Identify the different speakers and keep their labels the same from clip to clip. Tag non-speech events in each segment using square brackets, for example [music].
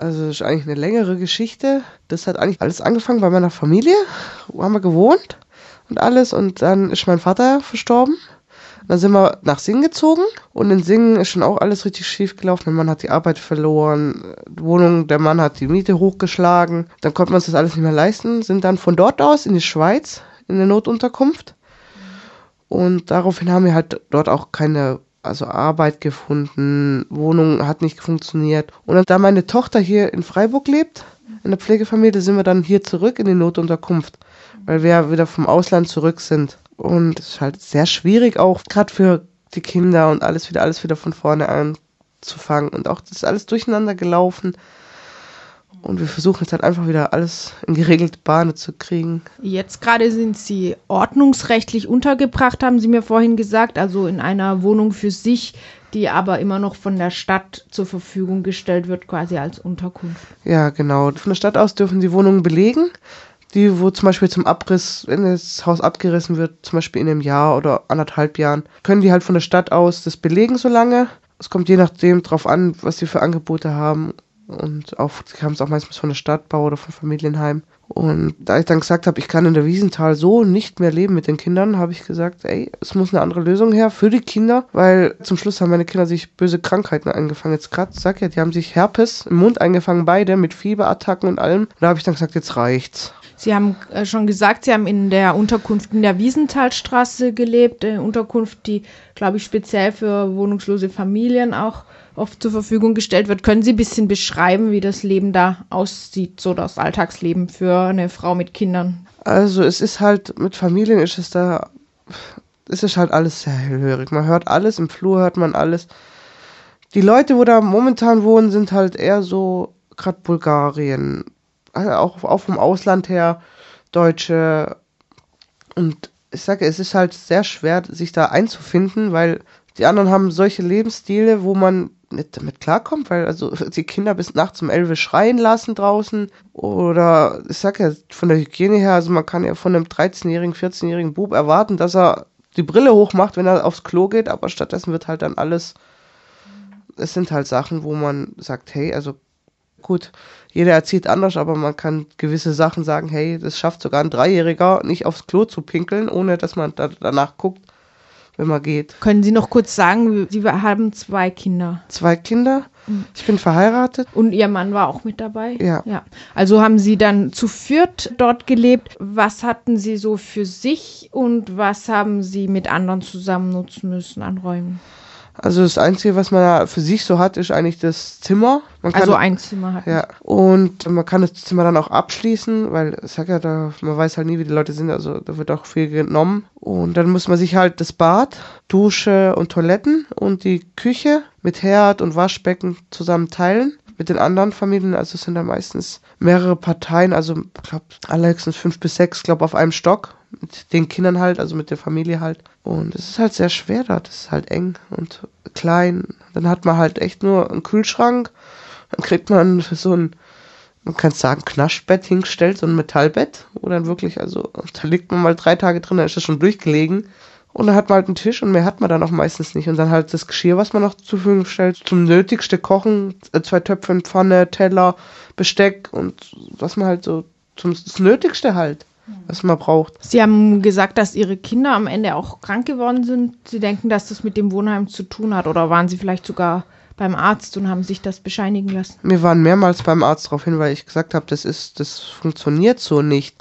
Speaker 1: Also das ist eigentlich eine längere Geschichte. Das hat eigentlich alles angefangen bei meiner Familie. Wo haben wir gewohnt und alles. Und dann ist mein Vater verstorben. Dann sind wir nach Singen gezogen und in Singen ist schon auch alles richtig schief gelaufen. Der Mann hat die Arbeit verloren, die Wohnung, der Mann hat die Miete hochgeschlagen. Dann konnten wir uns das alles nicht mehr leisten, sind dann von dort aus in die Schweiz in eine Notunterkunft. Und daraufhin haben wir halt dort auch keine also Arbeit gefunden, Wohnung hat nicht funktioniert. Und da meine Tochter hier in Freiburg lebt, in der Pflegefamilie, sind wir dann hier zurück in die Notunterkunft, weil wir ja wieder vom Ausland zurück sind. Und es ist halt sehr schwierig auch, gerade für die Kinder und alles wieder, alles wieder von vorne anzufangen. Und auch das ist alles durcheinander gelaufen. Und wir versuchen jetzt halt einfach wieder alles in geregelte Bahnen zu kriegen.
Speaker 2: Jetzt gerade sind Sie ordnungsrechtlich untergebracht, haben Sie mir vorhin gesagt, also in einer Wohnung für sich, die aber immer noch von der Stadt zur Verfügung gestellt wird, quasi als Unterkunft.
Speaker 1: Ja, genau. Von der Stadt aus dürfen Sie Wohnungen belegen, die, wo zum Beispiel zum Abriss, wenn das Haus abgerissen wird, zum Beispiel in einem Jahr oder anderthalb Jahren, können die halt von der Stadt aus das belegen so lange. Es kommt je nachdem drauf an, was sie für Angebote haben und auch, haben es auch meistens von der Stadtbau oder von Familienheim. Und da ich dann gesagt habe, ich kann in der Wiesenthal so nicht mehr leben mit den Kindern, habe ich gesagt, ey, es muss eine andere Lösung her für die Kinder, weil zum Schluss haben meine Kinder sich böse Krankheiten eingefangen. Jetzt gerade, sag ja, die haben sich Herpes im Mund eingefangen, beide mit Fieberattacken und allem. Da habe ich dann gesagt, jetzt reicht's.
Speaker 2: Sie haben äh, schon gesagt, Sie haben in der Unterkunft in der Wiesenthalstraße gelebt, eine Unterkunft, die, glaube ich, speziell für wohnungslose Familien auch oft zur Verfügung gestellt wird. Können Sie ein bisschen beschreiben, wie das Leben da aussieht, so das Alltagsleben für eine Frau mit Kindern?
Speaker 1: Also es ist halt, mit Familien ist es da, es ist halt alles sehr hellhörig. Man hört alles, im Flur hört man alles. Die Leute, wo da momentan wohnen, sind halt eher so, gerade Bulgarien, also auch, auch vom Ausland her, Deutsche. Und ich sage, es ist halt sehr schwer, sich da einzufinden, weil die anderen haben solche Lebensstile, wo man nicht damit klarkommt, weil also [laughs] die Kinder bis nachts um elf schreien lassen draußen oder ich sag ja von der Hygiene her, also man kann ja von einem 13-jährigen, 14-jährigen Bub erwarten, dass er die Brille hochmacht, wenn er aufs Klo geht, aber stattdessen wird halt dann alles, es sind halt Sachen, wo man sagt, hey, also gut, jeder erzieht anders, aber man kann gewisse Sachen sagen, hey, das schafft sogar ein Dreijähriger, nicht aufs Klo zu pinkeln, ohne dass man da danach guckt wenn man geht.
Speaker 2: Können Sie noch kurz sagen, Sie haben zwei Kinder?
Speaker 1: Zwei Kinder. Mhm. Ich bin verheiratet.
Speaker 2: Und Ihr Mann war auch mit dabei?
Speaker 1: Ja.
Speaker 2: ja. Also haben Sie dann zu viert dort gelebt. Was hatten Sie so für sich und was haben Sie mit anderen zusammen nutzen müssen an Räumen?
Speaker 1: Also das Einzige, was man für sich so hat, ist eigentlich das Zimmer.
Speaker 2: Man also ein Zimmer hat.
Speaker 1: Ja. Und man kann das Zimmer dann auch abschließen, weil ich sag ja, da, man weiß halt nie, wie die Leute sind, also da wird auch viel genommen. Und dann muss man sich halt das Bad, Dusche und Toiletten und die Küche mit Herd und Waschbecken zusammen teilen mit den anderen Familien, also es sind da meistens mehrere Parteien, also ich glaube allerhöchstens fünf bis sechs, glaube auf einem Stock, mit den Kindern halt, also mit der Familie halt. Und es ist halt sehr schwer dort, es ist halt eng und klein. Dann hat man halt echt nur einen Kühlschrank, dann kriegt man so ein, man kann sagen, Knaschbett hingestellt, so ein Metallbett, wo dann wirklich, also da liegt man mal drei Tage drin, dann ist das schon durchgelegen. Und dann hat man halt einen Tisch und mehr hat man dann auch meistens nicht. Und dann halt das Geschirr, was man noch zur Verfügung stellt, zum Nötigste kochen, äh, zwei Töpfe, Pfanne, Teller, Besteck und was man halt so, zum das Nötigste halt, was man braucht.
Speaker 2: Sie haben gesagt, dass Ihre Kinder am Ende auch krank geworden sind. Sie denken, dass das mit dem Wohnheim zu tun hat oder waren Sie vielleicht sogar beim Arzt und haben sich das bescheinigen lassen?
Speaker 1: Wir waren mehrmals beim Arzt darauf hin, weil ich gesagt habe, das ist, das funktioniert so nicht.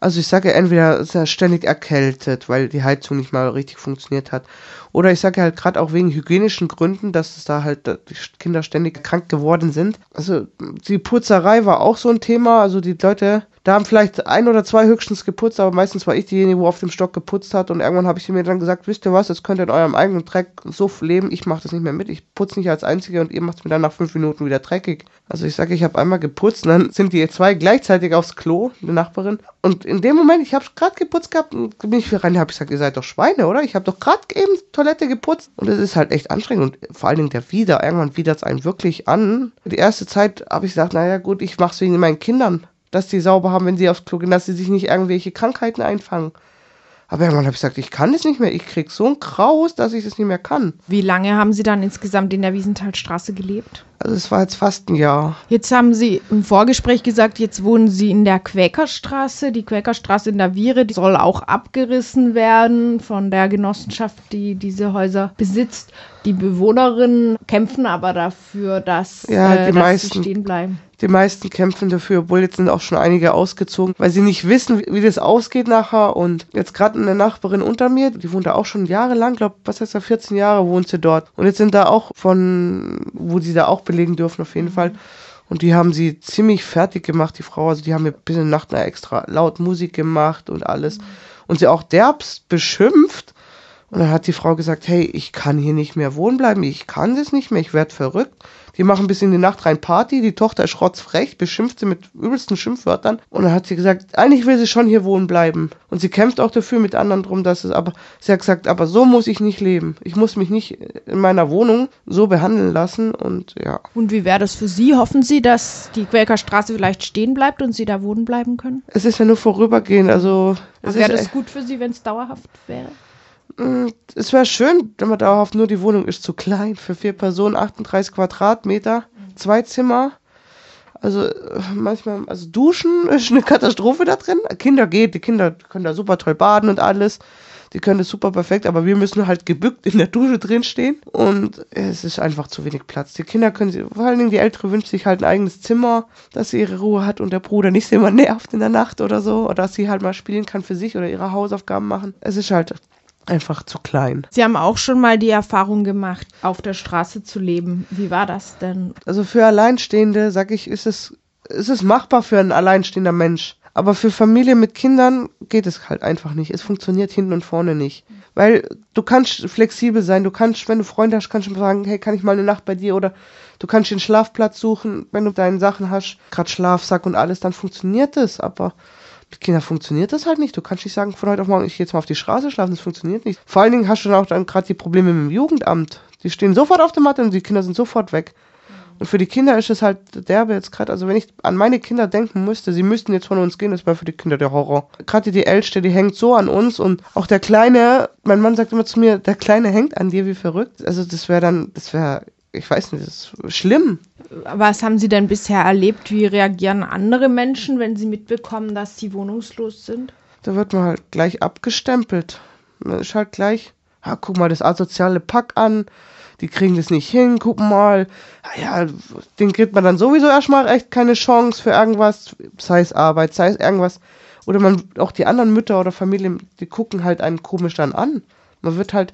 Speaker 1: Also ich sage entweder ist er ständig erkältet, weil die Heizung nicht mal richtig funktioniert hat. Oder ich sage halt gerade auch wegen hygienischen Gründen, dass es da halt die Kinder ständig krank geworden sind. Also die Putzerei war auch so ein Thema. Also die Leute da haben vielleicht ein oder zwei höchstens geputzt, aber meistens war ich diejenige, wo auf dem Stock geputzt hat. Und irgendwann habe ich mir dann gesagt, wisst ihr was, jetzt könnt ihr in eurem eigenen Dreck so leben, ich mache das nicht mehr mit. Ich putze nicht als Einzige und ihr macht es mir dann nach fünf Minuten wieder dreckig. Also ich sage, ich habe einmal geputzt und dann sind die zwei gleichzeitig aufs Klo, die Nachbarin. Und in dem Moment, ich habe gerade geputzt gehabt und bin ich wieder rein, habe ich gesagt, ihr seid doch Schweine, oder? Ich habe doch gerade eben Toilette geputzt. Und es ist halt echt anstrengend. Und vor allen Dingen der Wieder, irgendwann widert es einen wirklich an. Die erste Zeit habe ich gesagt, naja gut, ich mache es wegen meinen Kindern dass die sauber haben, wenn sie aufs Klo gehen, dass sie sich nicht irgendwelche Krankheiten einfangen. Aber irgendwann habe ich gesagt, ich kann das nicht mehr. Ich krieg so ein Kraus, dass ich das nicht mehr kann.
Speaker 2: Wie lange haben Sie dann insgesamt in der Wiesenthalstraße gelebt?
Speaker 1: Also es war jetzt fast ein Jahr.
Speaker 2: Jetzt haben Sie im Vorgespräch gesagt, jetzt wohnen Sie in der Quäkerstraße. Die Quäkerstraße in der Viere, die soll auch abgerissen werden von der Genossenschaft, die diese Häuser besitzt. Die Bewohnerinnen kämpfen aber dafür, dass,
Speaker 1: Ja,
Speaker 2: äh,
Speaker 1: die
Speaker 2: dass
Speaker 1: meisten.
Speaker 2: sie stehen bleiben.
Speaker 1: Die meisten kämpfen dafür, obwohl jetzt sind auch schon einige ausgezogen, weil sie nicht wissen, wie, das ausgeht nachher. Und jetzt gerade eine Nachbarin unter mir, die wohnt da auch schon jahrelang, glaube was heißt da, 14 Jahre wohnt sie dort. Und jetzt sind da auch von, wo sie da auch belegen dürfen auf jeden Fall. Und die haben sie ziemlich fertig gemacht, die Frau. Also die haben mir bis in Nacht extra laut Musik gemacht und alles. Und sie auch derbst beschimpft. Und dann hat die Frau gesagt, hey, ich kann hier nicht mehr wohnen bleiben, ich kann das nicht mehr, ich werde verrückt. Die machen bis in die Nacht rein Party, die Tochter ist schrotzfrech, beschimpft sie mit übelsten Schimpfwörtern. Und dann hat sie gesagt, eigentlich will sie schon hier wohnen bleiben. Und sie kämpft auch dafür mit anderen drum, dass es aber, sie hat gesagt, aber so muss ich nicht leben. Ich muss mich nicht in meiner Wohnung so behandeln lassen und ja.
Speaker 2: Und wie wäre das für Sie? Hoffen Sie, dass die Quäkerstraße vielleicht stehen bleibt und Sie da wohnen bleiben können?
Speaker 1: Es ist ja nur vorübergehend, also
Speaker 2: Wäre das gut für Sie, wenn es dauerhaft wäre?
Speaker 1: Mm, Es wäre schön, wenn man dauerhaft nur die Wohnung ist zu klein für vier Personen, 38 Quadratmeter, zwei Zimmer. Also äh, manchmal, also duschen [laughs] ist eine Katastrophe da drin. Kinder geht, die Kinder können da super toll baden und alles. Die können das super perfekt, aber wir müssen halt gebückt in der Dusche drin stehen und es ist einfach zu wenig Platz. Die Kinder können sie, vor allen Dingen die Ältere wünscht sich halt ein eigenes Zimmer, dass sie ihre Ruhe hat und der Bruder nicht immer [laughs] nervt in der Nacht oder so, oder dass sie halt mal spielen kann für sich oder ihre Hausaufgaben machen. Es ist halt einfach zu klein.
Speaker 2: Sie haben auch schon mal die Erfahrung gemacht, auf der Straße zu leben. Wie war das denn?
Speaker 1: Also für Alleinstehende, sag ich, ist es, ist es machbar für einen alleinstehender Mensch. Aber für Familien mit Kindern geht es halt einfach nicht. Es funktioniert hinten und vorne nicht. Weil du kannst flexibel sein. Du kannst, wenn du Freunde hast, kannst du sagen, hey, kann ich mal eine Nacht bei dir? Oder du kannst den Schlafplatz suchen, wenn du deine Sachen hast, gerade Schlafsack und alles, dann funktioniert es. Aber mit Kindern funktioniert das halt nicht. Du kannst nicht sagen, von heute auf morgen, ich gehe jetzt mal auf die Straße schlafen. Das funktioniert nicht. Vor allen Dingen hast du dann auch dann gerade die Probleme mit dem Jugendamt. Die stehen sofort auf der Matte und die Kinder sind sofort weg. Und für die Kinder ist es halt derbe jetzt gerade, also wenn ich an meine Kinder denken müsste, sie müssten jetzt von uns gehen, das wäre für die Kinder der Horror. Gerade die Älteste, die hängt so an uns und auch der Kleine, mein Mann sagt immer zu mir, der Kleine hängt an dir wie verrückt. Also das wäre dann, das wäre, ich weiß nicht, das ist schlimm.
Speaker 2: Was haben Sie denn bisher erlebt? Wie reagieren andere Menschen, wenn sie mitbekommen, dass sie wohnungslos sind?
Speaker 1: Da wird man halt gleich abgestempelt. Man ist halt gleich, ah, guck mal das asoziale Pack an, die kriegen das nicht hin, guck mal, ah ja, den kriegt man dann sowieso erstmal echt keine Chance für irgendwas, sei es Arbeit, sei es irgendwas. Oder man, auch die anderen Mütter oder Familien, die gucken halt einen komisch dann an. Man wird halt,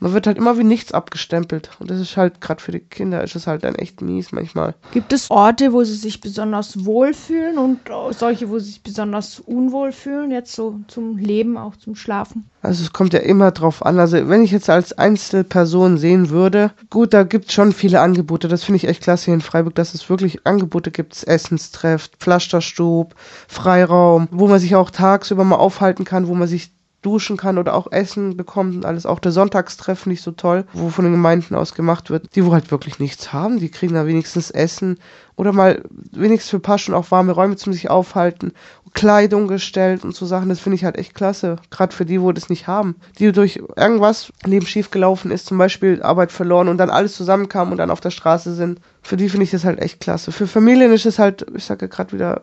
Speaker 1: man wird halt immer wie nichts abgestempelt. Und das ist halt, gerade für die Kinder, ist es halt dann echt mies manchmal.
Speaker 2: Gibt es Orte, wo sie sich besonders wohlfühlen und solche, wo sie sich besonders unwohl fühlen, jetzt so zum Leben, auch zum Schlafen?
Speaker 1: Also es kommt ja immer drauf an. Also wenn ich jetzt als Einzelperson sehen würde, gut, da gibt es schon viele Angebote. Das finde ich echt klasse hier in Freiburg, dass es wirklich Angebote gibt. Essenstreff, Pflasterstub, Freiraum, wo man sich auch tagsüber mal aufhalten kann, wo man sich duschen kann oder auch Essen bekommt und alles. Auch der Sonntagstreff nicht so toll, wo von den Gemeinden aus gemacht wird. Die, wo halt wirklich nichts haben, die kriegen da wenigstens Essen oder mal wenigstens für ein paar Stunden auch warme Räume zum sich aufhalten, Kleidung gestellt und so Sachen. Das finde ich halt echt klasse. Gerade für die, wo das nicht haben. Die durch irgendwas Leben schief gelaufen ist, zum Beispiel Arbeit verloren und dann alles zusammenkam und dann auf der Straße sind. Für die finde ich das halt echt klasse. Für Familien ist es halt, ich sage ja gerade wieder,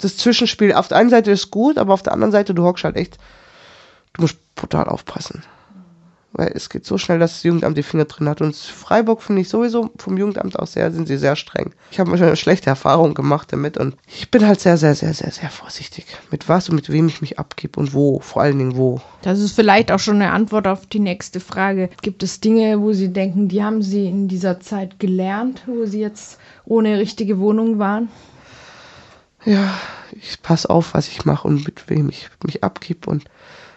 Speaker 1: das Zwischenspiel. Auf der einen Seite ist gut, aber auf der anderen Seite, du hockst halt echt du musst brutal aufpassen. Weil es geht so schnell, dass das Jugendamt die Finger drin hat. Und Freiburg finde ich sowieso vom Jugendamt aus sehr, sind sie sehr streng. Ich habe schon eine schlechte Erfahrung gemacht damit und ich bin halt sehr, sehr, sehr, sehr, sehr vorsichtig. Mit was und mit wem ich mich abgebe und wo. Vor allen Dingen wo.
Speaker 2: Das ist vielleicht auch schon eine Antwort auf die nächste Frage. Gibt es Dinge, wo Sie denken, die haben Sie in dieser Zeit gelernt, wo Sie jetzt ohne richtige Wohnung waren?
Speaker 1: Ja, ich passe auf, was ich mache und mit wem ich mich abgib und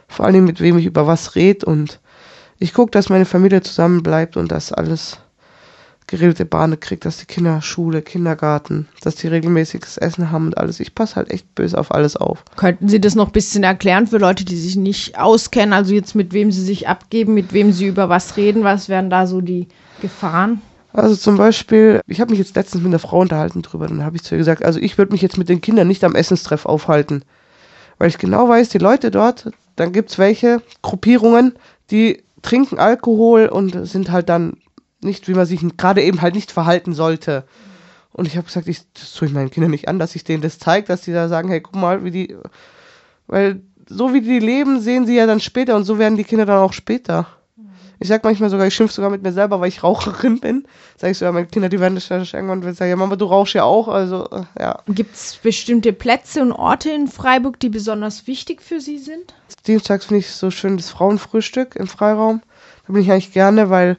Speaker 1: vor allen Dingen mit wem ich über was rede und ich gucke, dass meine Familie zusammenbleibt und dass alles geregelte Bahnen kriegt, dass die Kinder Schule, Kindergarten, dass die regelmäßiges Essen haben und alles. Ich passe halt echt böse auf alles auf.
Speaker 2: Könnten Sie das noch ein bisschen erklären für Leute, die sich nicht auskennen? Also jetzt mit wem Sie sich abgeben, mit wem Sie über was reden? Was wären da so die Gefahren?
Speaker 1: Also zum Beispiel, ich habe mich jetzt letztens mit einer Frau unterhalten drüber, dann habe ich zu ihr gesagt, also ich würde mich jetzt mit den Kindern nicht am Essenstreff aufhalten. Weil ich genau weiß, die Leute dort, dann gibt's welche Gruppierungen, die trinken Alkohol und sind halt dann nicht, wie man sich gerade eben halt nicht verhalten sollte. Und ich habe gesagt, ich, das tue ich meinen Kindern nicht an, dass ich denen das zeige, dass die da sagen, hey, guck mal, wie die, weil so wie die leben, sehen sie ja dann später und so werden die Kinder dann auch später. Ich sag manchmal sogar, ich schimpf sogar mit mir selber, weil ich Raucherin bin. Sag ich so, ja, meine Kinder, die werden das irgendwann sagen, ja, Mama, du rauchst ja auch, also, äh, ja.
Speaker 2: Gibt es bestimmte Plätze und Orte in Freiburg, die besonders wichtig für Sie sind?
Speaker 1: Dienstags finde ich so schön das Frauenfrühstück im Freiraum. Da bin ich eigentlich gerne, weil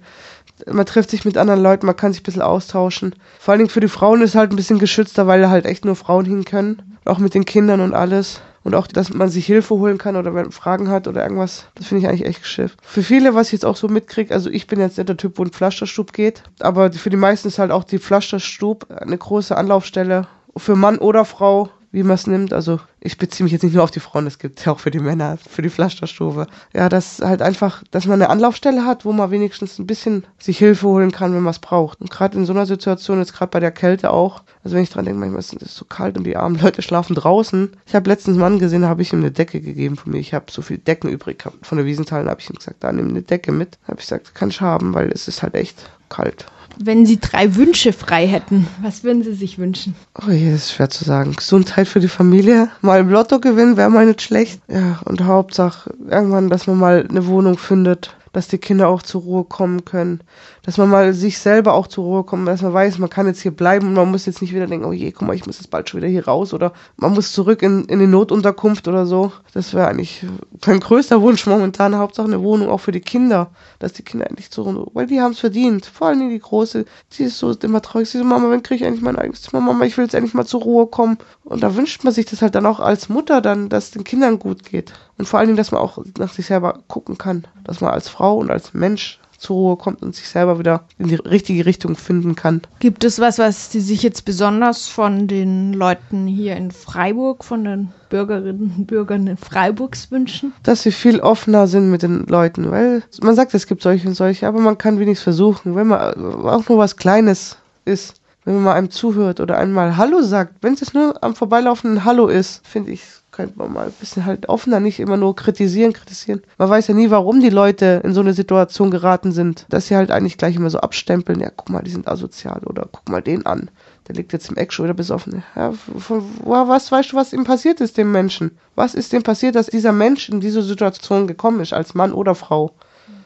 Speaker 1: man trifft sich mit anderen Leuten, man kann sich ein bisschen austauschen. Vor allen Dingen für die Frauen ist halt ein bisschen geschützter, weil da halt echt nur Frauen hin können. Auch mit den Kindern und alles. Und auch, dass man sich Hilfe holen kann oder wenn man Fragen hat oder irgendwas. Das finde ich eigentlich echt geschifft. Für viele, was ich jetzt auch so mitkriege, also ich bin jetzt nicht der Typ, wo ein Pflasterstub geht. Aber für die meisten ist halt auch die Pflasterstub eine große Anlaufstelle. Für Mann oder Frau wie man es nimmt. Also ich beziehe mich jetzt nicht nur auf die Frauen, es gibt ja auch für die Männer, für die Pflasterstube. Ja, das halt einfach, dass man eine Anlaufstelle hat, wo man wenigstens ein bisschen sich Hilfe holen kann, wenn man es braucht. Und gerade in so einer Situation, jetzt gerade bei der Kälte auch, also wenn ich dran denke, manchmal ist es so kalt und die armen Leute schlafen draußen. Ich habe letztens einen Mann gesehen, habe ich ihm eine Decke gegeben von mir. Ich habe so viel Decken übrig gehabt von der Wiesenthal, habe ich ihm gesagt, da nimm eine Decke mit. Habe ich gesagt, kann ich haben, weil es ist halt echt kalt.
Speaker 2: Wenn Sie drei Wünsche frei hätten, was würden Sie sich wünschen?
Speaker 1: Oh je, das ist schwer zu sagen. Gesundheit für die Familie. Mal im Lotto gewinnen wäre mal nicht schlecht. Ja, und Hauptsache irgendwann, dass man mal eine Wohnung findet, dass die Kinder auch zur Ruhe kommen können, dass man mal sich selber auch zur Ruhe kommt, dass man weiß, man kann jetzt hier bleiben und man muss jetzt nicht wieder denken, oh je, guck mal, ich muss jetzt bald schon wieder hier raus oder man muss zurück in, in die Notunterkunft oder so. Das wäre eigentlich mein größter Wunsch momentan, Hauptsache eine Wohnung auch für die Kinder, dass die Kinder endlich zur Ruhe, weil die haben es verdient, vor allem die Große, sie ist so immer traurig, sie so, Mama, wann kriege ich endlich mein eigenes Zimmer, Mama, ich will jetzt endlich mal zur Ruhe kommen. Und da wünscht man sich das halt dann auch als Mutter dann, dass den Kindern gut geht und vor allen Dingen, dass man auch nach sich selber gucken kann, dass man als Frau und als Mensch zur Ruhe kommt und sich selber wieder in die richtige Richtung finden kann.
Speaker 2: Gibt es was, was Sie sich jetzt besonders von den Leuten hier in Freiburg, von den Bürgerinnen und Bürgern in Freiburgs wünschen?
Speaker 1: Dass sie viel offener sind mit den Leuten, weil man sagt, es gibt solche und solche, aber man kann wenigstens versuchen, wenn man auch nur was Kleines ist, wenn man mal einem zuhört oder einmal Hallo sagt, wenn es nur am Vorbeilaufen Hallo ist, finde ich könnte man mal ein bisschen halt offener, nicht immer nur kritisieren, kritisieren. Man weiß ja nie, warum die Leute in so eine Situation geraten sind, dass sie halt eigentlich gleich immer so abstempeln, ja, guck mal, die sind asozial oder guck mal den an. Der liegt jetzt im Eck schon wieder besoffen. Ja, von, was weißt du, was ihm passiert ist, dem Menschen? Was ist dem passiert, dass dieser Mensch in diese Situation gekommen ist, als Mann oder Frau?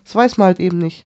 Speaker 1: Das weiß man halt eben nicht.